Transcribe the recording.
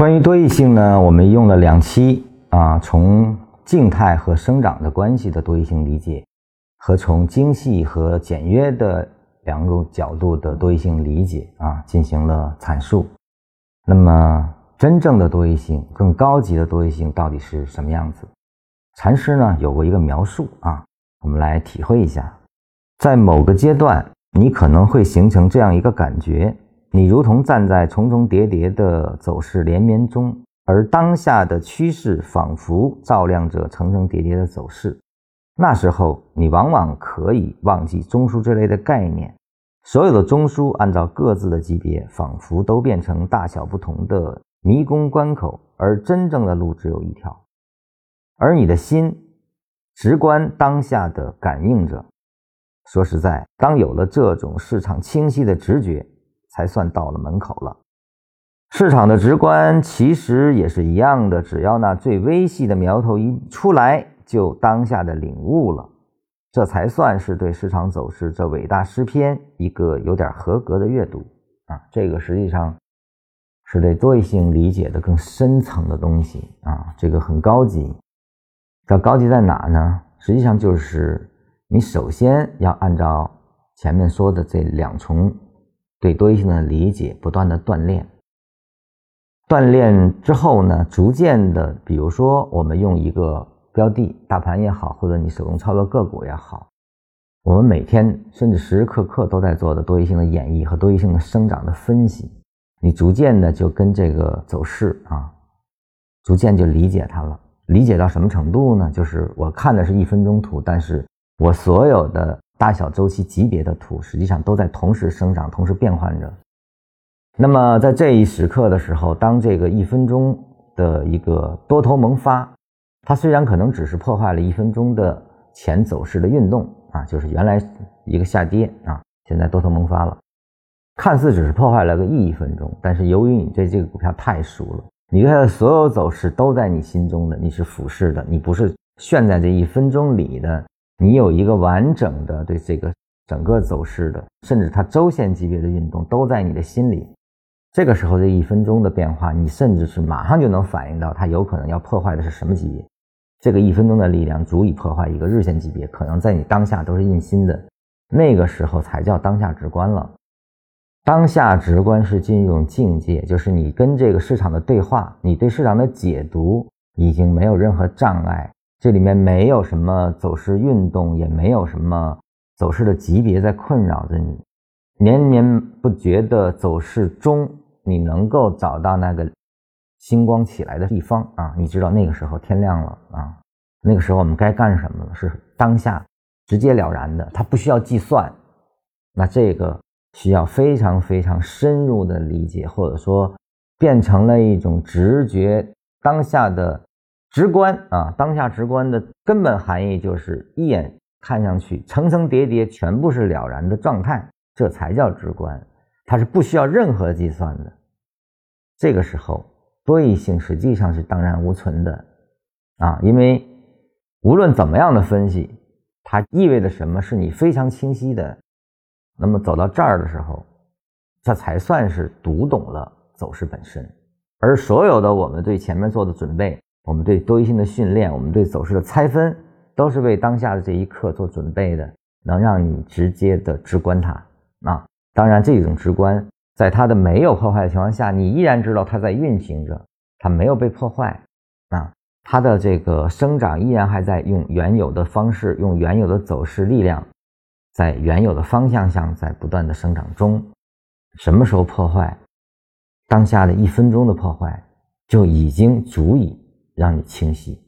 关于多异性呢，我们用了两期啊，从静态和生长的关系的多异性理解，和从精细和简约的两种角度的多异性理解啊，进行了阐述。那么，真正的多异性、更高级的多异性到底是什么样子？禅师呢有过一个描述啊，我们来体会一下。在某个阶段，你可能会形成这样一个感觉：你如同站在重重叠叠的走势连绵中，而当下的趋势仿佛照亮着层层叠叠的走势。那时候，你往往可以忘记中枢之类的概念，所有的中枢按照各自的级别，仿佛都变成大小不同的迷宫关口，而真正的路只有一条。而你的心，直观当下的感应着。说实在，当有了这种市场清晰的直觉，才算到了门口了。市场的直观其实也是一样的，只要那最微细的苗头一出来，就当下的领悟了，这才算是对市场走势这伟大诗篇一个有点合格的阅读啊！这个实际上是对多异性理解的更深层的东西啊，这个很高级。它高级在哪呢？实际上就是。你首先要按照前面说的这两重对多异性的理解，不断的锻炼。锻炼之后呢，逐渐的，比如说我们用一个标的，大盘也好，或者你手动操作个股也好，我们每天甚至时时刻刻都在做的多异性的演绎和多异性的生长的分析，你逐渐的就跟这个走势啊，逐渐就理解它了。理解到什么程度呢？就是我看的是一分钟图，但是。我所有的大小周期级别的图，实际上都在同时生长、同时变换着。那么在这一时刻的时候，当这个一分钟的一个多头萌发，它虽然可能只是破坏了一分钟的前走势的运动啊，就是原来一个下跌啊，现在多头萌发了，看似只是破坏了个一分钟，但是由于你对这个股票太熟了，你对它的所有走势都在你心中的，你是俯视的，你不是炫在这一分钟里的。你有一个完整的对这个整个走势的，甚至它周线级别的运动都在你的心里。这个时候这一分钟的变化，你甚至是马上就能反映到它有可能要破坏的是什么级别。这个一分钟的力量足以破坏一个日线级别，可能在你当下都是印心的。那个时候才叫当下直观了。当下直观是进入一种境界，就是你跟这个市场的对话，你对市场的解读已经没有任何障碍。这里面没有什么走势运动，也没有什么走势的级别在困扰着你。绵绵不绝的走势中，你能够找到那个星光起来的地方啊！你知道那个时候天亮了啊！那个时候我们该干什么了？是当下直截了然的，它不需要计算。那这个需要非常非常深入的理解，或者说变成了一种直觉，当下的。直观啊，当下直观的根本含义就是一眼看上去层层叠叠全部是了然的状态，这才叫直观，它是不需要任何计算的。这个时候多异性实际上是荡然无存的啊，因为无论怎么样的分析，它意味着什么是你非常清晰的。那么走到这儿的时候，这才算是读懂了走势本身，而所有的我们对前面做的准备。我们对多一性的训练，我们对走势的拆分，都是为当下的这一刻做准备的，能让你直接的直观它啊。当然，这种直观，在它的没有破坏的情况下，你依然知道它在运行着，它没有被破坏啊。它的这个生长依然还在用原有的方式，用原有的走势力量，在原有的方向上在不断的生长中。什么时候破坏？当下的一分钟的破坏就已经足以。让你清晰。